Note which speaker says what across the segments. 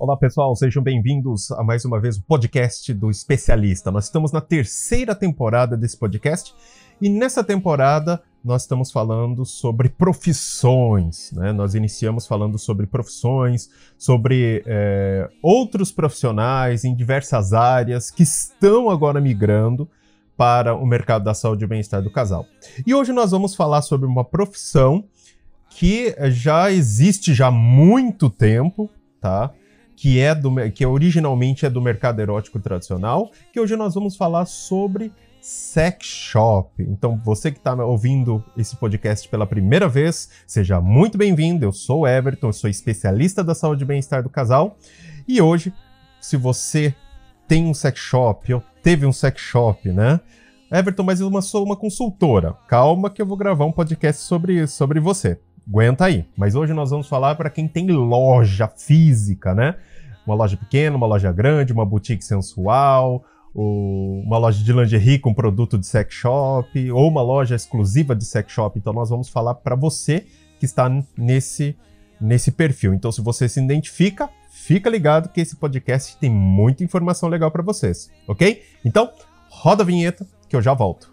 Speaker 1: Olá pessoal, sejam bem-vindos a mais uma vez o podcast do especialista. Nós estamos na terceira temporada desse podcast e nessa temporada nós estamos falando sobre profissões. Né? Nós iniciamos falando sobre profissões, sobre é, outros profissionais em diversas áreas que estão agora migrando para o mercado da saúde e bem-estar do casal. E hoje nós vamos falar sobre uma profissão que já existe já há muito tempo, tá? Que é do que originalmente é do mercado erótico tradicional, que hoje nós vamos falar sobre sex shop. Então, você que está ouvindo esse podcast pela primeira vez, seja muito bem-vindo. Eu sou Everton, eu sou especialista da saúde e bem-estar do casal. E hoje, se você tem um sex shop ou teve um sex shop, né? Everton, mas eu sou uma consultora. Calma que eu vou gravar um podcast sobre, sobre você. Aguenta aí. Mas hoje nós vamos falar para quem tem loja física, né? Uma loja pequena, uma loja grande, uma boutique sensual, uma loja de lingerie com produto de sex shop, ou uma loja exclusiva de sex shop. Então nós vamos falar para você que está nesse, nesse perfil. Então se você se identifica, fica ligado que esse podcast tem muita informação legal para vocês, ok? Então roda a vinheta que eu já volto.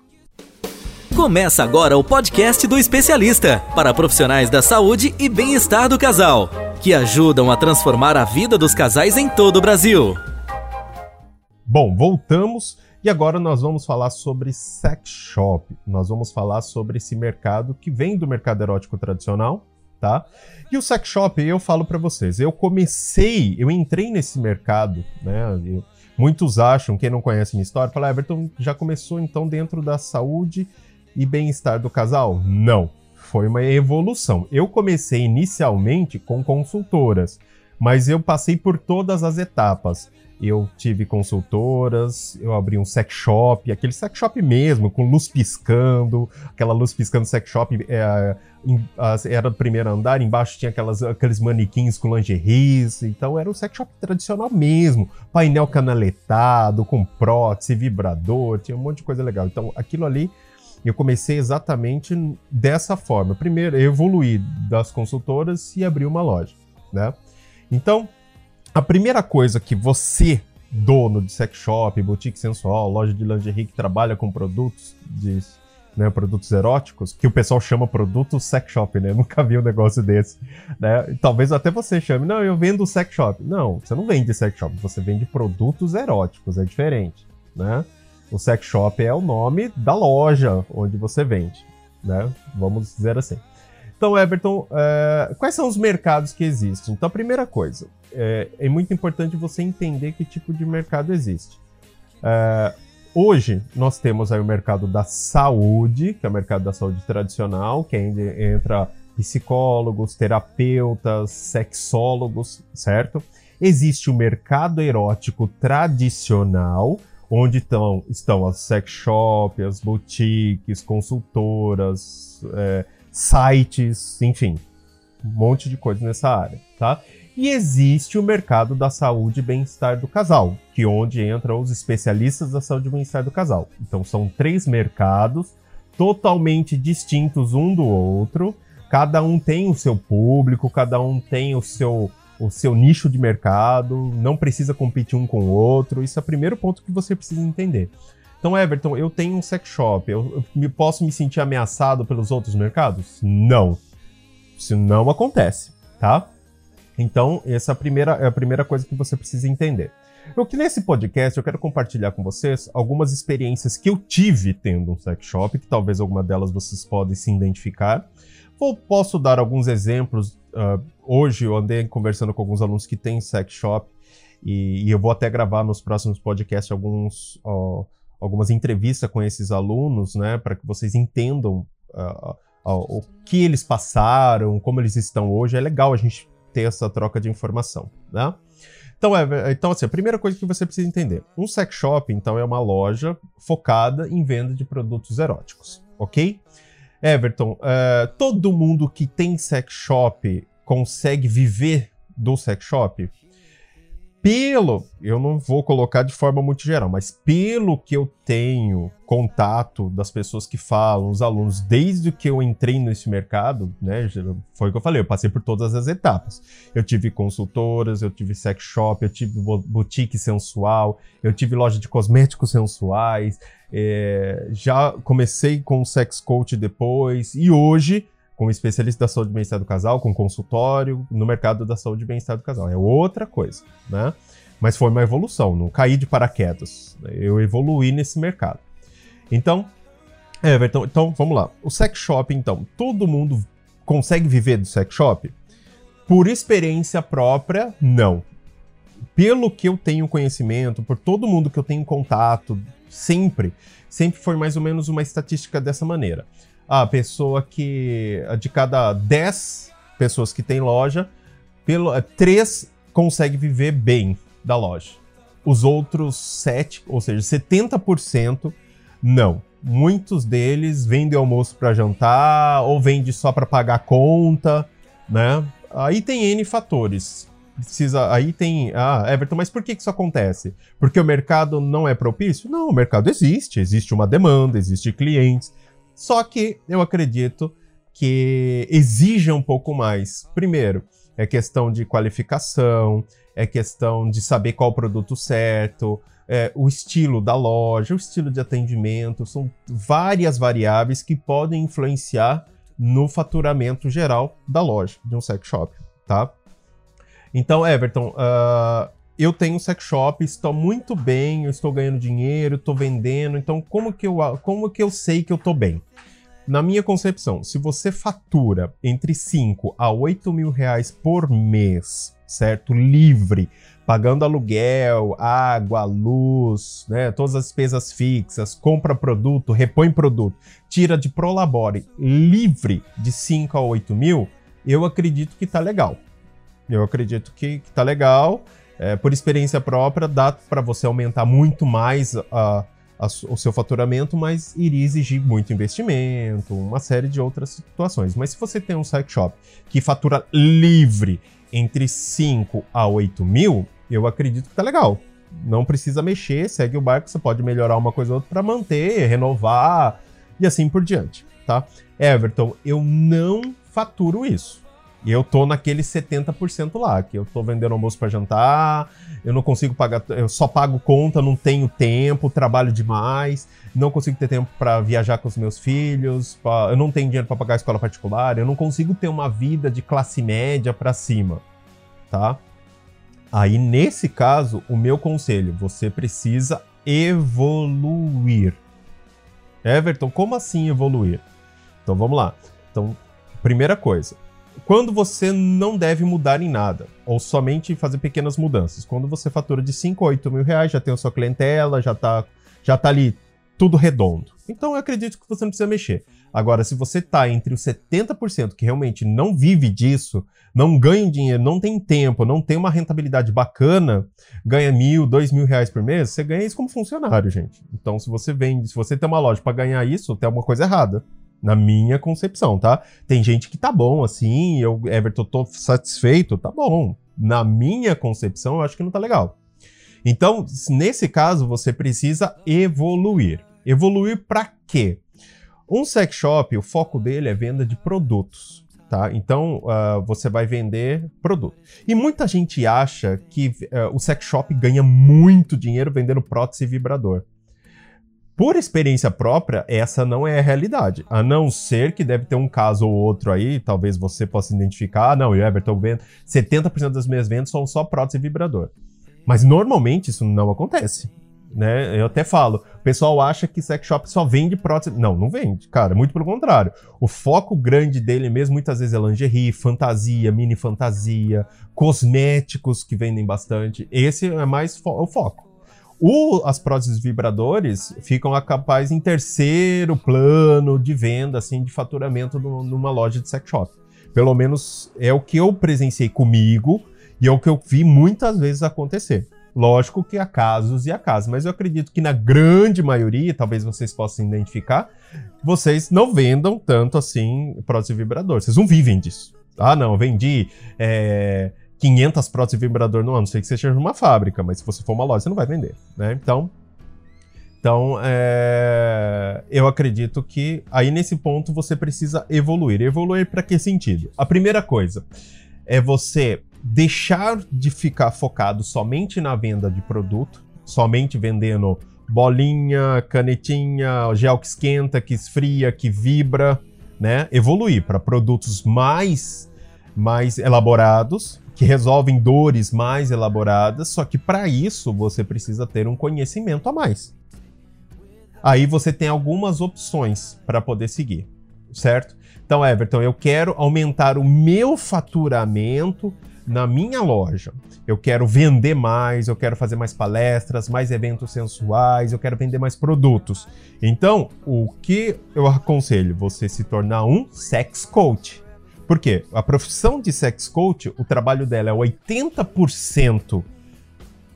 Speaker 2: Começa agora o podcast do especialista para profissionais da saúde e bem-estar do casal, que ajudam a transformar a vida dos casais em todo o Brasil.
Speaker 1: Bom, voltamos e agora nós vamos falar sobre sex shop. Nós vamos falar sobre esse mercado que vem do mercado erótico tradicional, tá? E o sex shop, eu falo para vocês, eu comecei, eu entrei nesse mercado, né? Eu, muitos acham, quem não conhece minha história, fala, Everton já começou então dentro da saúde e bem-estar do casal? Não. Foi uma evolução. Eu comecei inicialmente com consultoras, mas eu passei por todas as etapas. Eu tive consultoras, eu abri um sex shop, aquele sex shop mesmo, com luz piscando, aquela luz piscando sex shop é, era do primeiro andar, embaixo tinha aquelas, aqueles manequins com lingeries, então era um sex shop tradicional mesmo, painel canaletado, com prótese, vibrador, tinha um monte de coisa legal. Então aquilo ali eu comecei exatamente dessa forma. Primeiro, eu evoluí das consultoras e abri uma loja, né? Então, a primeira coisa que você, dono de sex shop, boutique sensual, loja de lingerie que trabalha com produtos de né, produtos eróticos, que o pessoal chama produto sex shop, né? Nunca vi um negócio desse, né? Talvez até você chame, não, eu vendo sex shop. Não, você não vende sex shop, você vende produtos eróticos, é diferente, né? O sex shop é o nome da loja onde você vende, né? Vamos dizer assim. Então, Everton, é, quais são os mercados que existem? Então, a primeira coisa, é, é muito importante você entender que tipo de mercado existe. É, hoje, nós temos aí o mercado da saúde, que é o mercado da saúde tradicional, que ainda entra psicólogos, terapeutas, sexólogos, certo? Existe o mercado erótico tradicional, onde estão, estão as sex shops, as boutiques, consultoras, é, sites, enfim, um monte de coisa nessa área, tá? E existe o mercado da saúde e bem-estar do casal, que é onde entram os especialistas da saúde e bem-estar do casal. Então são três mercados totalmente distintos um do outro. Cada um tem o seu público, cada um tem o seu o seu nicho de mercado, não precisa competir um com o outro. Isso é o primeiro ponto que você precisa entender. Então, Everton, eu tenho um sex shop, eu, eu posso me sentir ameaçado pelos outros mercados? Não. Isso não acontece, tá? Então, essa é a primeira, é a primeira coisa que você precisa entender. Eu que nesse podcast eu quero compartilhar com vocês algumas experiências que eu tive tendo um sex shop, que talvez alguma delas vocês podem se identificar. Vou, posso dar alguns exemplos. Uh, hoje eu andei conversando com alguns alunos que têm sex shop e, e eu vou até gravar nos próximos podcasts alguns, uh, algumas entrevistas com esses alunos, né, para que vocês entendam uh, o que eles passaram, como eles estão hoje. É legal a gente ter essa troca de informação, né? Então, é, então, assim, a primeira coisa que você precisa entender: um sex shop, então, é uma loja focada em venda de produtos eróticos, ok? Everton, uh, todo mundo que tem sex shop consegue viver do sex shop? Pelo, eu não vou colocar de forma muito geral, mas pelo que eu tenho contato das pessoas que falam, os alunos, desde que eu entrei nesse mercado, né, foi o que eu falei, eu passei por todas as etapas. Eu tive consultoras, eu tive sex shop, eu tive boutique sensual, eu tive loja de cosméticos sensuais, é, já comecei com sex coach depois, e hoje como especialista da saúde e bem-estar do casal, com consultório no mercado da saúde e bem-estar do casal. É outra coisa, né? Mas foi uma evolução, não caí de paraquedas. Eu evoluí nesse mercado. Então, Everton, então vamos lá. O sex shop, então, todo mundo consegue viver do sex shop? Por experiência própria, não. Pelo que eu tenho conhecimento, por todo mundo que eu tenho contato, sempre, sempre foi mais ou menos uma estatística dessa maneira a pessoa que. De cada 10 pessoas que tem loja, pelo, 3 é, consegue viver bem da loja. Os outros 7, ou seja, 70%, não. Muitos deles vendem almoço para jantar ou vende só para pagar conta, né? Aí tem N fatores. Precisa, aí tem, ah, Everton, mas por que isso acontece? Porque o mercado não é propício? Não, o mercado existe, existe uma demanda, existe clientes, só que eu acredito que exija um pouco mais. Primeiro, é questão de qualificação, é questão de saber qual produto certo, é, o estilo da loja, o estilo de atendimento, são várias variáveis que podem influenciar no faturamento geral da loja, de um sex shop, tá? Então, Everton, uh, eu tenho um sex shop, estou muito bem, eu estou ganhando dinheiro, estou vendendo, então como que, eu, como que eu sei que eu estou bem? Na minha concepção, se você fatura entre 5 a 8 mil reais por mês, certo? Livre, pagando aluguel, água, luz, né? Todas as despesas fixas, compra produto, repõe produto, tira de Prolabore livre de 5 a 8 mil, eu acredito que tá legal. Eu acredito que, que tá legal é, por experiência própria, dá para você aumentar muito mais a, a, o seu faturamento, mas iria exigir muito investimento, uma série de outras situações. Mas se você tem um site shop que fatura livre entre 5 a 8 mil, eu acredito que tá legal. Não precisa mexer, segue o barco, você pode melhorar uma coisa ou outra para manter, renovar e assim por diante, tá? Everton, eu não faturo isso. E eu tô naquele 70% lá, que eu tô vendendo almoço para jantar, eu não consigo pagar, eu só pago conta, não tenho tempo, trabalho demais, não consigo ter tempo para viajar com os meus filhos, pra, eu não tenho dinheiro para pagar escola particular, eu não consigo ter uma vida de classe média para cima, tá? Aí nesse caso, o meu conselho, você precisa evoluir. Everton, como assim evoluir? Então vamos lá. Então, primeira coisa, quando você não deve mudar em nada, ou somente fazer pequenas mudanças. Quando você fatura de 5 a 8 mil reais, já tem a sua clientela, já está já tá ali tudo redondo. Então eu acredito que você não precisa mexer. Agora, se você está entre os 70% que realmente não vive disso, não ganha dinheiro, não tem tempo, não tem uma rentabilidade bacana, ganha mil, dois mil reais por mês, você ganha isso como funcionário, gente. Então, se você vende, se você tem uma loja para ganhar isso, tem alguma coisa errada. Na minha concepção, tá? Tem gente que tá bom, assim, eu, Everton, tô satisfeito, tá bom. Na minha concepção, eu acho que não tá legal. Então, nesse caso, você precisa evoluir. Evoluir para quê? Um sex shop, o foco dele é venda de produtos. Tá? Então uh, você vai vender produto. E muita gente acha que uh, o sex shop ganha muito dinheiro vendendo prótese e vibrador. Por experiência própria, essa não é a realidade. A não ser que deve ter um caso ou outro aí, talvez você possa identificar. Ah, não, eu, Everton, vendo 70% das minhas vendas são só prótese e vibrador. Mas normalmente isso não acontece. Né? Eu até falo, o pessoal acha que sex shop só vende prótese. Não, não vende, cara, muito pelo contrário. O foco grande dele mesmo muitas vezes é lingerie, fantasia, mini fantasia, cosméticos que vendem bastante. Esse é mais fo o foco. O, as próteses vibradores ficam capazes em terceiro plano de venda, assim, de faturamento no, numa loja de sex shop. Pelo menos é o que eu presenciei comigo e é o que eu vi muitas vezes acontecer. Lógico que há casos e há casos, mas eu acredito que na grande maioria, talvez vocês possam identificar, vocês não vendam tanto assim prótese vibrador. Vocês não vivem disso. Ah, não, vendi é, 500 próteses de vibrador no ano, sei que você seja uma fábrica, mas se você for uma loja, você não vai vender, né? Então, então é... eu acredito que aí nesse ponto você precisa evoluir. Evoluir para que sentido? A primeira coisa é você deixar de ficar focado somente na venda de produto, somente vendendo bolinha, canetinha, gel que esquenta, que esfria, que vibra, né? Evoluir para produtos mais mais elaborados, que resolvem dores mais elaboradas, só que para isso você precisa ter um conhecimento a mais. Aí você tem algumas opções para poder seguir, certo? Então, Everton, eu quero aumentar o meu faturamento na minha loja. Eu quero vender mais, eu quero fazer mais palestras, mais eventos sensuais, eu quero vender mais produtos. Então, o que eu aconselho? Você se tornar um sex coach. Por quê? A profissão de sex coach, o trabalho dela é 80%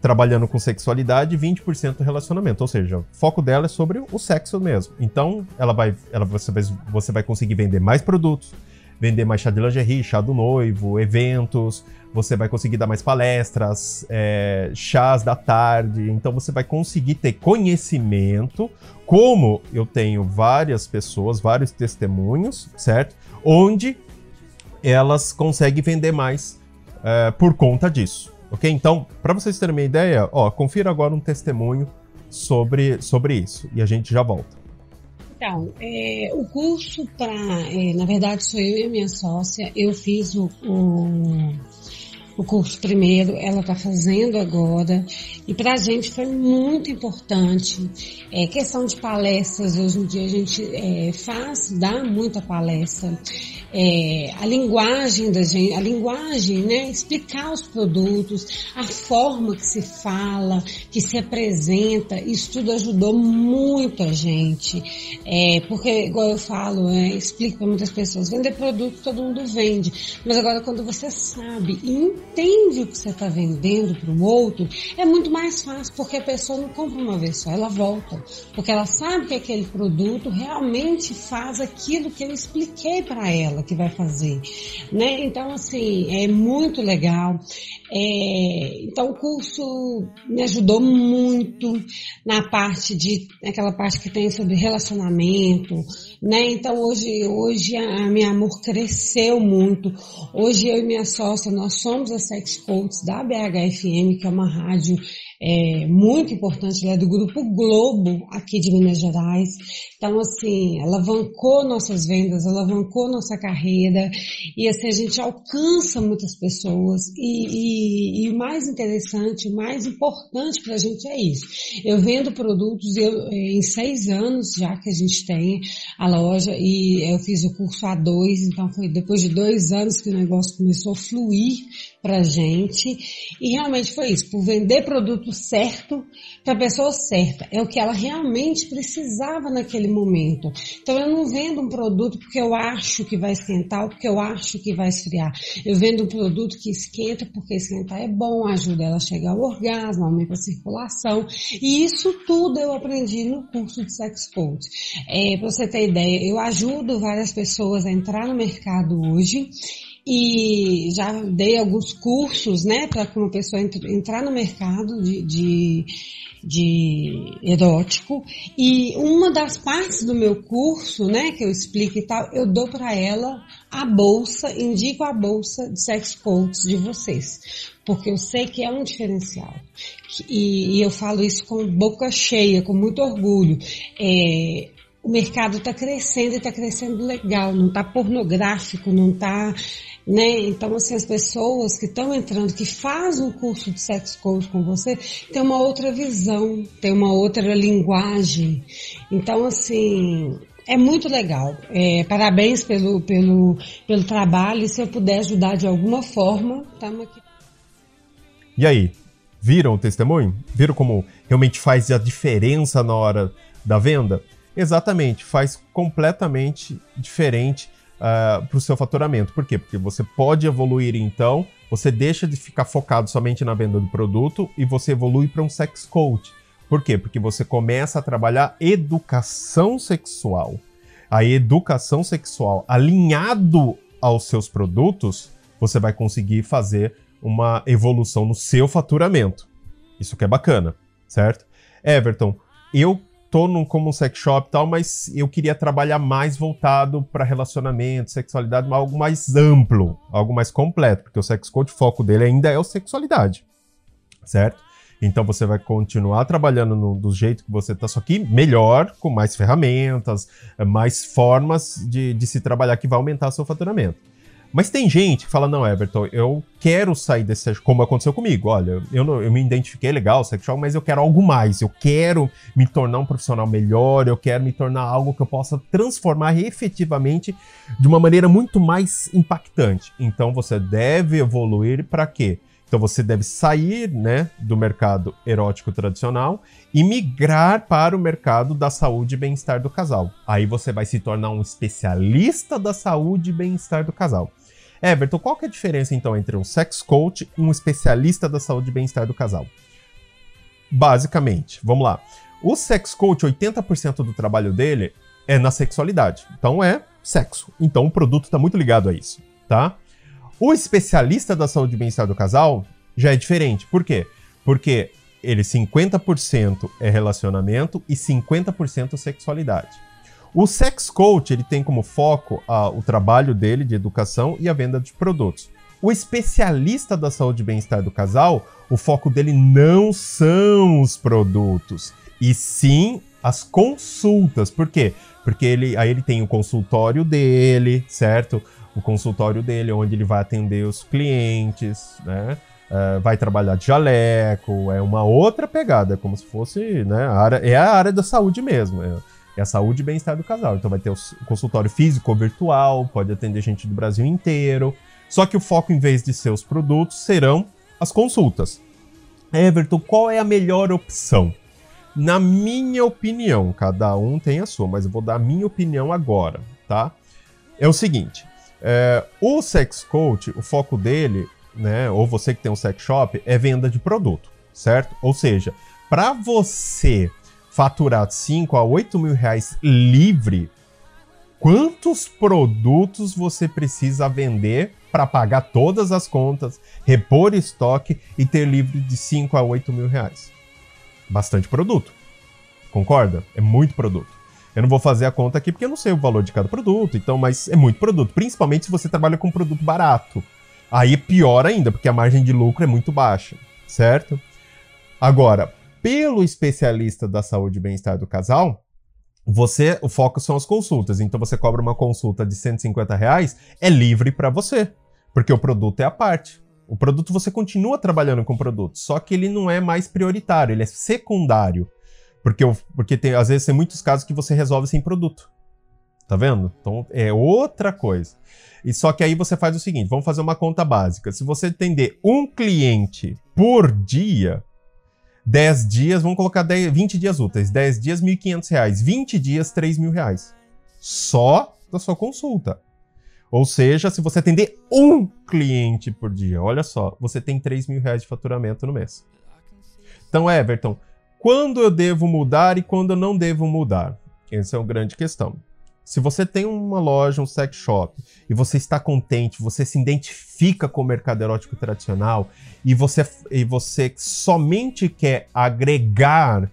Speaker 1: trabalhando com sexualidade e 20% relacionamento. Ou seja, o foco dela é sobre o sexo mesmo. Então, ela vai, ela, você, vai, você vai conseguir vender mais produtos, vender mais chá de lingerie, chá do noivo, eventos, você vai conseguir dar mais palestras, é, chás da tarde, então você vai conseguir ter conhecimento, como eu tenho várias pessoas, vários testemunhos, certo? Onde elas conseguem vender mais é, por conta disso, ok? Então, para vocês terem uma ideia, ó, confira agora um testemunho sobre, sobre isso e a gente já volta.
Speaker 3: Então, é, o curso para, é, na verdade, sou eu e a minha sócia. Eu fiz o, o, o curso primeiro, ela está fazendo agora. E para a gente foi muito importante. É, questão de palestras, hoje em dia a gente é, faz, dá muita palestra é, a linguagem da gente, a linguagem, né? Explicar os produtos, a forma que se fala, que se apresenta, isso tudo ajudou muito a gente. É, porque, igual eu falo, é, explico para muitas pessoas, vender produto todo mundo vende. Mas agora quando você sabe e entende o que você está vendendo para o outro, é muito mais fácil, porque a pessoa não compra uma vez só, ela volta. Porque ela sabe que aquele produto realmente faz aquilo que eu expliquei para ela que vai fazer, né? Então, assim, é muito legal. É, então, o curso me ajudou muito na parte de, naquela parte que tem sobre relacionamento, né? Então, hoje, hoje a, a minha amor cresceu muito. Hoje eu e minha sócia, nós somos a Sex Coaches da BHFM, que é uma rádio é, muito importante, ela é do Grupo Globo, aqui de Minas Gerais. Então, assim, alavancou nossas vendas, alavancou nossa carreira, e assim, a gente alcança muitas pessoas, e, e, e o mais interessante, o mais importante para a gente é isso. Eu vendo produtos, eu, em seis anos já que a gente tem a loja, e eu fiz o curso a dois, então foi depois de dois anos que o negócio começou a fluir pra gente, e realmente foi isso, por vender produtos certo para a pessoa certa. É o que ela realmente precisava naquele momento. Então eu não vendo um produto porque eu acho que vai esquentar ou porque eu acho que vai esfriar. Eu vendo um produto que esquenta porque esquentar é bom, ajuda ela a chegar ao orgasmo, aumenta a circulação. E isso tudo eu aprendi no curso de Sex Coach. É, para você ter ideia, eu ajudo várias pessoas a entrar no mercado hoje e já dei alguns cursos, né, para uma pessoa entrar no mercado de, de, de, erótico. E uma das partes do meu curso, né, que eu explico e tal, eu dou para ela a bolsa, indico a bolsa de sex coach de vocês, porque eu sei que é um diferencial. E, e eu falo isso com boca cheia, com muito orgulho. É, o mercado está crescendo e está crescendo legal, não está pornográfico, não está né? Então, assim, as pessoas que estão entrando, que fazem um curso de sex coach com você, tem uma outra visão, tem uma outra linguagem. Então, assim, é muito legal. É, parabéns pelo, pelo, pelo trabalho. E se eu puder ajudar de alguma forma, estamos aqui.
Speaker 1: E aí, viram o testemunho? Viram como realmente faz a diferença na hora da venda? Exatamente, faz completamente diferente uh, ah, para o seu faturamento. Por quê? Porque você pode evoluir então, você deixa de ficar focado somente na venda do produto e você evolui para um sex coach. Por quê? Porque você começa a trabalhar educação sexual. A educação sexual alinhado aos seus produtos, você vai conseguir fazer uma evolução no seu faturamento. Isso que é bacana, certo? Everton, eu tô num, como um sex shop e tal, mas eu queria trabalhar mais voltado para relacionamento, sexualidade, algo mais amplo, algo mais completo, porque o sex coach, o foco dele ainda é a sexualidade, certo? Então você vai continuar trabalhando no, do jeito que você está, só que melhor, com mais ferramentas, mais formas de, de se trabalhar que vai aumentar seu faturamento. Mas tem gente que fala, não, Everton, eu quero sair desse, como aconteceu comigo. Olha, eu, não, eu me identifiquei legal, sexual, mas eu quero algo mais. Eu quero me tornar um profissional melhor, eu quero me tornar algo que eu possa transformar efetivamente de uma maneira muito mais impactante. Então você deve evoluir para quê? Então você deve sair né, do mercado erótico tradicional e migrar para o mercado da saúde e bem-estar do casal. Aí você vai se tornar um especialista da saúde e bem-estar do casal. Everton, qual que é a diferença então entre um sex coach e um especialista da saúde e bem-estar do casal? Basicamente, vamos lá. O sex coach, 80% do trabalho dele é na sexualidade. Então é sexo. Então o produto está muito ligado a isso, tá? O especialista da saúde e bem-estar do casal já é diferente. Por quê? Porque ele 50% é relacionamento e 50% sexualidade. O sex coach ele tem como foco a, o trabalho dele de educação e a venda de produtos. O especialista da saúde e bem-estar do casal, o foco dele não são os produtos, e sim as consultas. Por quê? Porque ele, aí ele tem o consultório dele, certo? o consultório dele, onde ele vai atender os clientes, né? Uh, vai trabalhar de jaleco, é uma outra pegada, como se fosse, né, a área, é a área da saúde mesmo, é, é a saúde e bem-estar do casal. Então vai ter o consultório físico ou virtual, pode atender gente do Brasil inteiro, só que o foco, em vez de ser os produtos, serão as consultas. Everton, qual é a melhor opção? Na minha opinião, cada um tem a sua, mas eu vou dar a minha opinião agora, tá? É o seguinte, é, o sex coach, o foco dele, né, ou você que tem um sex shop, é venda de produto, certo? Ou seja, para você faturar 5 a 8 mil reais livre, quantos produtos você precisa vender para pagar todas as contas, repor estoque e ter livre de 5 a 8 mil reais? Bastante produto. Concorda? É muito produto. Eu não vou fazer a conta aqui porque eu não sei o valor de cada produto, então, mas é muito produto, principalmente se você trabalha com um produto barato. Aí é pior ainda, porque a margem de lucro é muito baixa, certo? Agora, pelo especialista da saúde e bem-estar do casal, você, o foco são as consultas. Então você cobra uma consulta de 150 reais, é livre para você, porque o produto é a parte. O produto você continua trabalhando com o produto, só que ele não é mais prioritário, ele é secundário. Porque, porque tem, às vezes tem muitos casos que você resolve sem produto. Tá vendo? Então é outra coisa. E só que aí você faz o seguinte: vamos fazer uma conta básica. Se você atender um cliente por dia, 10 dias, vamos colocar 10, 20 dias úteis, 10 dias, R$ 1.500, 20 dias, R$ mil reais. Só da sua consulta. Ou seja, se você atender um cliente por dia, olha só, você tem 3 mil reais de faturamento no mês. Então, Everton, quando eu devo mudar e quando eu não devo mudar? Essa é uma grande questão. Se você tem uma loja, um sex shop, e você está contente, você se identifica com o mercado erótico tradicional, e você, e você somente quer agregar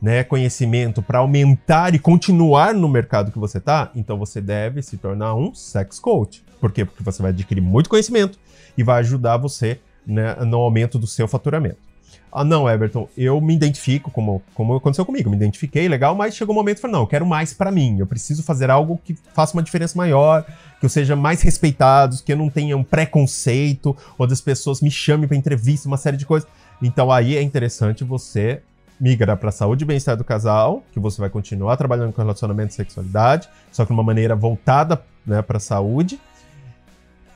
Speaker 1: né, conhecimento para aumentar e continuar no mercado que você está, então você deve se tornar um sex coach. Por quê? Porque você vai adquirir muito conhecimento e vai ajudar você né, no aumento do seu faturamento. Ah, não, Everton, eu me identifico, como, como aconteceu comigo, me identifiquei, legal, mas chegou um momento e falei, não, eu quero mais para mim, eu preciso fazer algo que faça uma diferença maior, que eu seja mais respeitado, que eu não tenha um preconceito, ou as pessoas me chamem para entrevista, uma série de coisas. Então aí é interessante você migrar para saúde e bem-estar do casal, que você vai continuar trabalhando com relacionamento e sexualidade, só que de uma maneira voltada né, para saúde,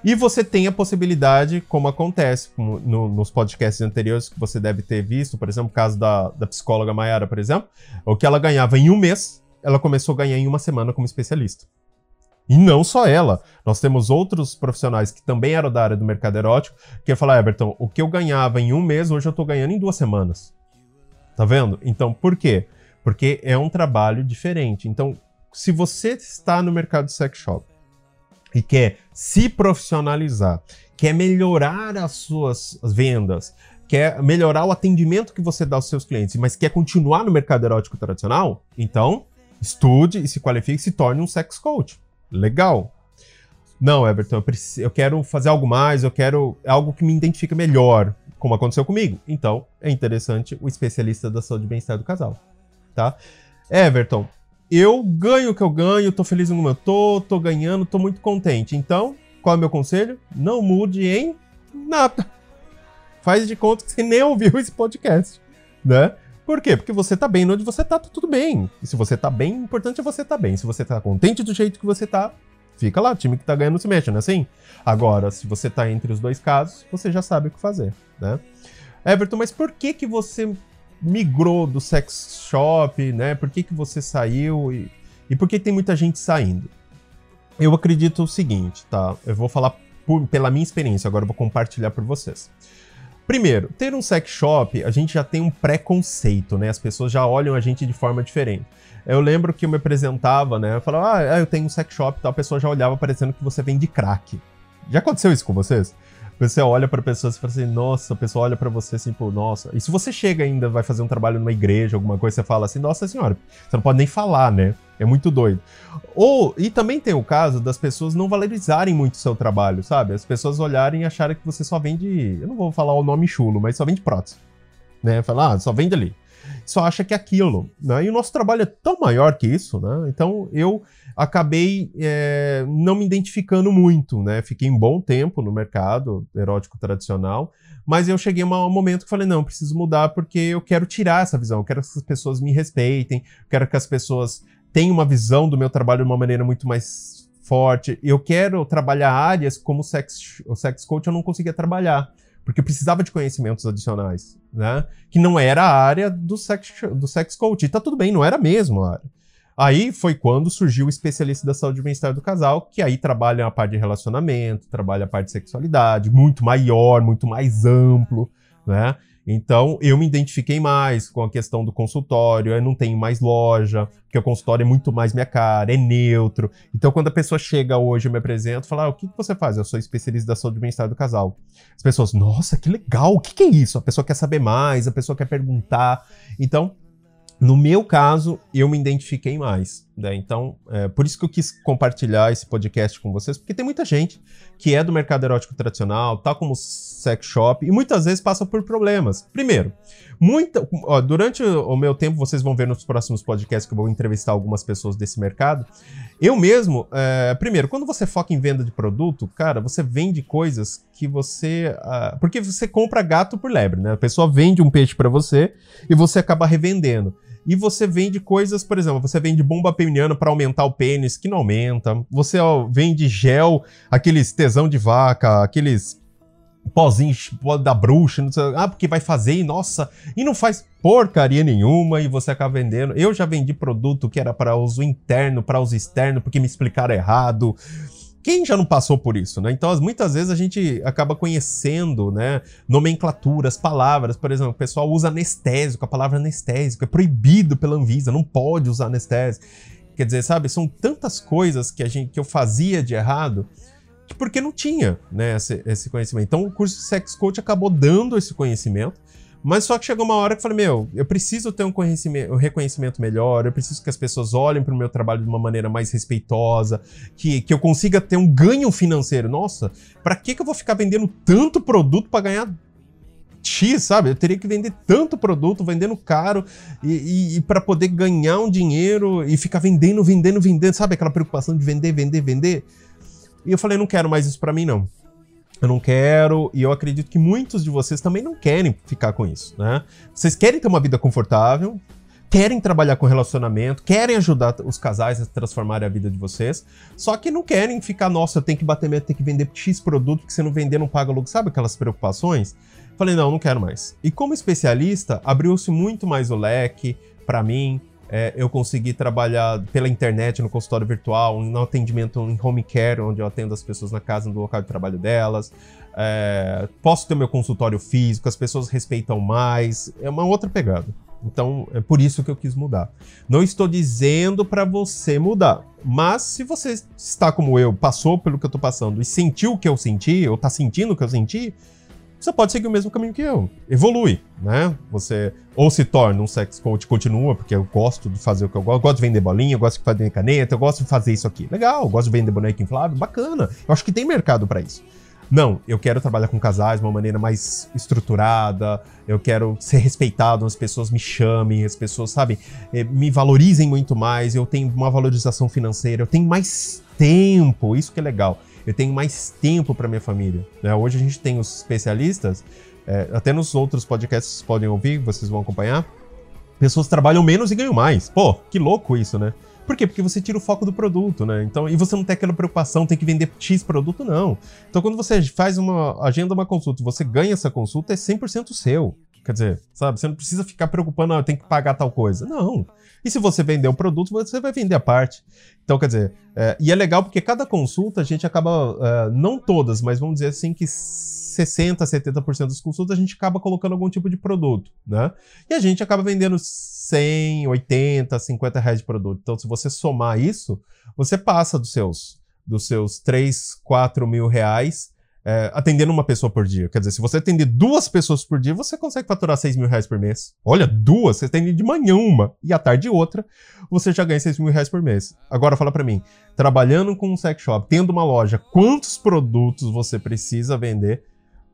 Speaker 1: e você tem a possibilidade, como acontece como no, nos podcasts anteriores que você deve ter visto, por exemplo, o caso da, da psicóloga Mayara, por exemplo, o que ela ganhava em um mês, ela começou a ganhar em uma semana como especialista. E não só ela. Nós temos outros profissionais que também eram da área do mercado erótico, que ia falar, Everton, o que eu ganhava em um mês, hoje eu tô ganhando em duas semanas. Tá vendo? Então, por quê? Porque é um trabalho diferente. Então, se você está no mercado sex shop, e quer se profissionalizar quer melhorar as suas vendas, quer melhorar o atendimento que você dá aos seus clientes, mas quer continuar no mercado erótico tradicional, então estude e se qualifique e se torne um sex coach. Legal. Não, Everton, eu, preciso, eu quero fazer algo mais, eu quero algo que me identifique melhor, como aconteceu comigo. Então, é interessante o especialista da saúde e bem-estar do casal, tá? Everton, eu ganho o que eu ganho, tô feliz no que eu tô, tô ganhando, tô muito contente. Então, qual é o meu conselho? Não mude em nada. Faz de conta que você nem ouviu esse podcast, né? Por quê? Porque você tá bem onde você tá, tá tudo bem. E se você tá bem, o importante é você tá bem. Se você tá contente do jeito que você tá, fica lá. O time que tá ganhando se mexe, não é assim? Agora, se você tá entre os dois casos, você já sabe o que fazer, né? Everton, mas por que que você migrou do sex shop, né? Por que que você saiu e, e por que tem muita gente saindo? Eu acredito o seguinte, tá? Eu vou falar por, pela minha experiência, agora eu vou compartilhar por vocês. Primeiro, ter um sex shop, a gente já tem um preconceito, né? As pessoas já olham a gente de forma diferente. Eu lembro que eu me apresentava, né? Eu falava, ah, eu tenho um sex shop e tal, a pessoa já olhava parecendo que você vende crack. Já aconteceu isso com vocês? Você olha para pessoas e fala assim, nossa, a pessoa olha para você assim, pô, nossa. E se você chega ainda, vai fazer um trabalho numa igreja, alguma coisa, você fala assim, nossa senhora, você não pode nem falar, né? É muito doido. Ou, e também tem o caso das pessoas não valorizarem muito o seu trabalho, sabe? As pessoas olharem e acharem que você só vende. Eu não vou falar o nome chulo, mas só vende prótese. Né? Falar, ah, só vende ali. Só acha que é aquilo. Né? E o nosso trabalho é tão maior que isso, né? Então eu acabei é, não me identificando muito, né? Fiquei um bom tempo no mercado erótico tradicional, mas eu cheguei a um momento que falei, não, preciso mudar porque eu quero tirar essa visão, eu quero que as pessoas me respeitem, quero que as pessoas tenho uma visão do meu trabalho de uma maneira muito mais forte. Eu quero trabalhar áreas como sex, o sex coach eu não conseguia trabalhar, porque eu precisava de conhecimentos adicionais, né? Que não era a área do sex, do sex coach. E tá tudo bem, não era mesmo a área. Aí foi quando surgiu o especialista da saúde e bem-estar do casal, que aí trabalha a parte de relacionamento, trabalha a parte de sexualidade, muito maior, muito mais amplo, né? Então, eu me identifiquei mais com a questão do consultório, eu não tenho mais loja, porque o consultório é muito mais minha cara, é neutro. Então, quando a pessoa chega hoje, eu me apresento, fala, ah, o que, que você faz? Eu sou especialista da saúde e bem-estar do casal. As pessoas, nossa, que legal, o que, que é isso? A pessoa quer saber mais, a pessoa quer perguntar. Então, no meu caso, eu me identifiquei mais. Né? Então, é, por isso que eu quis compartilhar esse podcast com vocês, porque tem muita gente que é do mercado erótico tradicional, tá como sex shop e muitas vezes passa por problemas. Primeiro, muita, ó, durante o meu tempo, vocês vão ver nos próximos podcasts que eu vou entrevistar algumas pessoas desse mercado. Eu mesmo, é, primeiro, quando você foca em venda de produto, cara, você vende coisas que você. Uh, porque você compra gato por lebre, né? A pessoa vende um peixe para você e você acaba revendendo. E você vende coisas, por exemplo, você vende bomba peniana para aumentar o pênis, que não aumenta. Você ó, vende gel, aqueles tesão de vaca, aqueles pozinhos da bruxa, não sei, ah, porque vai fazer e nossa, e não faz porcaria nenhuma e você acaba vendendo. Eu já vendi produto que era para uso interno, para uso externo, porque me explicaram errado. Quem já não passou por isso, né? Então, muitas vezes a gente acaba conhecendo, né, nomenclaturas, palavras. Por exemplo, o pessoal usa anestésico, a palavra anestésico é proibido pela Anvisa, não pode usar anestésico. Quer dizer, sabe, são tantas coisas que a gente que eu fazia de errado porque não tinha, né, esse, esse conhecimento. Então, o curso de Sex Coach acabou dando esse conhecimento mas só que chegou uma hora que eu falei, meu, eu preciso ter um, conhecimento, um reconhecimento melhor, eu preciso que as pessoas olhem para o meu trabalho de uma maneira mais respeitosa, que, que eu consiga ter um ganho financeiro. Nossa, para que, que eu vou ficar vendendo tanto produto para ganhar X, sabe? Eu teria que vender tanto produto, vendendo caro, e, e, e para poder ganhar um dinheiro e ficar vendendo, vendendo, vendendo, sabe? Aquela preocupação de vender, vender, vender. E eu falei, não quero mais isso para mim, não. Eu não quero, e eu acredito que muitos de vocês também não querem ficar com isso, né? Vocês querem ter uma vida confortável, querem trabalhar com relacionamento, querem ajudar os casais a transformarem a vida de vocês, só que não querem ficar, nossa, eu tenho que bater meta, tenho que vender X produto, que se não vender não paga logo, sabe aquelas preocupações? Falei, não, não quero mais. E como especialista, abriu-se muito mais o leque para mim, é, eu consegui trabalhar pela internet no consultório virtual, no atendimento em home care, onde eu atendo as pessoas na casa, no local de trabalho delas. É, posso ter meu consultório físico, as pessoas respeitam mais. É uma outra pegada. Então, é por isso que eu quis mudar. Não estou dizendo para você mudar, mas se você está como eu, passou pelo que eu tô passando e sentiu o que eu senti, ou tá sentindo o que eu senti, você pode seguir o mesmo caminho que eu. Evolui, né? Você ou se torna um sex coach, continua, porque eu gosto de fazer o que eu gosto. Eu gosto de vender bolinha, eu gosto de fazer caneta, eu gosto de fazer isso aqui. Legal, eu gosto de vender boneco inflável, bacana. Eu acho que tem mercado para isso. Não, eu quero trabalhar com casais de uma maneira mais estruturada, eu quero ser respeitado, as pessoas me chamem, as pessoas, sabe, eh, me valorizem muito mais, eu tenho uma valorização financeira, eu tenho mais tempo, isso que é legal eu tenho mais tempo para minha família. Né? Hoje a gente tem os especialistas, é, até nos outros podcasts vocês podem ouvir, vocês vão acompanhar. Pessoas trabalham menos e ganham mais. Pô, que louco isso, né? Por quê? Porque você tira o foco do produto, né? Então, e você não tem aquela preocupação, tem que vender X produto, não. Então, quando você faz uma agenda uma consulta, você ganha essa consulta, é 100% seu. Quer dizer, sabe, você não precisa ficar preocupando, ah, eu tenho que pagar tal coisa. Não. E se você vender um produto, você vai vender a parte. Então, quer dizer, é, e é legal porque cada consulta a gente acaba, é, não todas, mas vamos dizer assim que 60%, 70% das consultas a gente acaba colocando algum tipo de produto, né? E a gente acaba vendendo 100, 80, 50 reais de produto. Então, se você somar isso, você passa dos seus, dos seus 3, 4 mil reais é, atendendo uma pessoa por dia. Quer dizer, se você atender duas pessoas por dia, você consegue faturar 6 mil reais por mês. Olha, duas, você atende de manhã uma e à tarde outra, você já ganha 6 mil reais por mês. Agora fala para mim, trabalhando com um sex shop, tendo uma loja, quantos produtos você precisa vender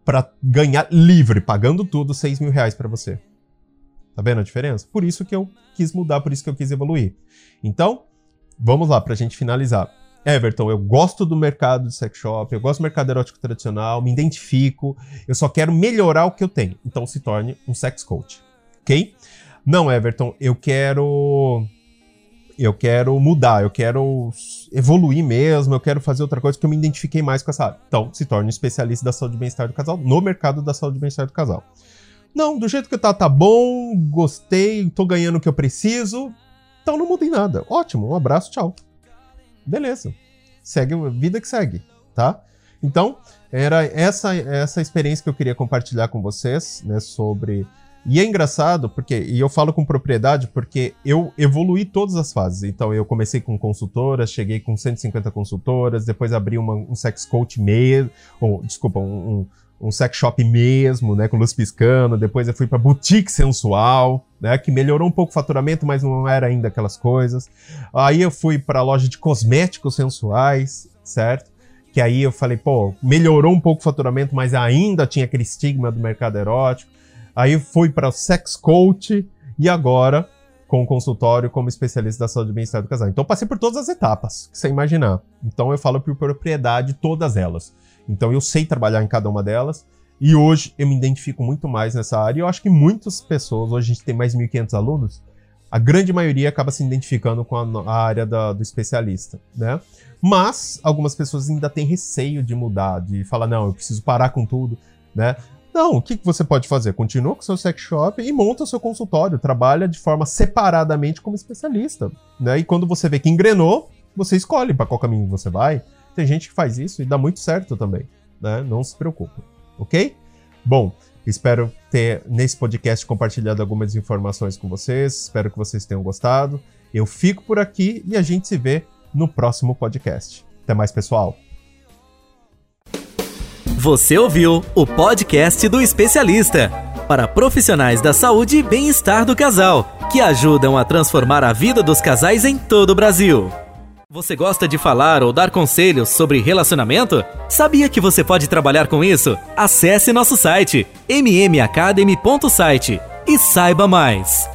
Speaker 1: para ganhar livre, pagando tudo, 6 mil reais para você? Tá vendo a diferença? Por isso que eu quis mudar, por isso que eu quis evoluir. Então, vamos lá, pra gente finalizar. Everton, eu gosto do mercado de sex shop, eu gosto do mercado erótico tradicional, me identifico, eu só quero melhorar o que eu tenho. Então se torne um sex coach, ok? Não, Everton, eu quero eu quero mudar, eu quero evoluir mesmo, eu quero fazer outra coisa que eu me identifiquei mais com essa área. Então, se torne um especialista da saúde e bem-estar do casal no mercado da saúde e bem-estar do casal. Não, do jeito que tá, tá bom, gostei, tô ganhando o que eu preciso, então não mudei nada. Ótimo, um abraço, tchau beleza. Segue a vida que segue, tá? Então, era essa essa experiência que eu queria compartilhar com vocês, né, sobre e é engraçado porque e eu falo com propriedade porque eu evoluí todas as fases. Então eu comecei com consultoras, cheguei com 150 consultoras, depois abri uma, um sex coach mesmo, ou desculpa, um, um sex shop mesmo, né, com luz piscando. Depois eu fui para boutique sensual, né, que melhorou um pouco o faturamento, mas não era ainda aquelas coisas. Aí eu fui para loja de cosméticos sensuais, certo? Que aí eu falei, pô, melhorou um pouco o faturamento, mas ainda tinha aquele estigma do mercado erótico. Aí fui para sex coach e agora com o consultório como especialista da saúde e bem-estar do casal. Então passei por todas as etapas que você imaginar. Então eu falo por propriedade todas elas. Então eu sei trabalhar em cada uma delas. E hoje eu me identifico muito mais nessa área. E eu acho que muitas pessoas, hoje a gente tem mais de 1.500 alunos, a grande maioria acaba se identificando com a, a área da, do especialista, né? Mas algumas pessoas ainda têm receio de mudar, de falar, não, eu preciso parar com tudo, né? Não, o que, que você pode fazer? Continua com seu sex shop e monta o seu consultório, trabalha de forma separadamente como especialista, né? E quando você vê que engrenou, você escolhe para qual caminho você vai. Tem gente que faz isso e dá muito certo também, né? Não se preocupe, ok? Bom, espero ter nesse podcast compartilhado algumas informações com vocês. Espero que vocês tenham gostado. Eu fico por aqui e a gente se vê no próximo podcast. Até mais, pessoal.
Speaker 2: Você ouviu o podcast do especialista para profissionais da saúde e bem-estar do casal, que ajudam a transformar a vida dos casais em todo o Brasil. Você gosta de falar ou dar conselhos sobre relacionamento? Sabia que você pode trabalhar com isso? Acesse nosso site mmacademy.site e saiba mais.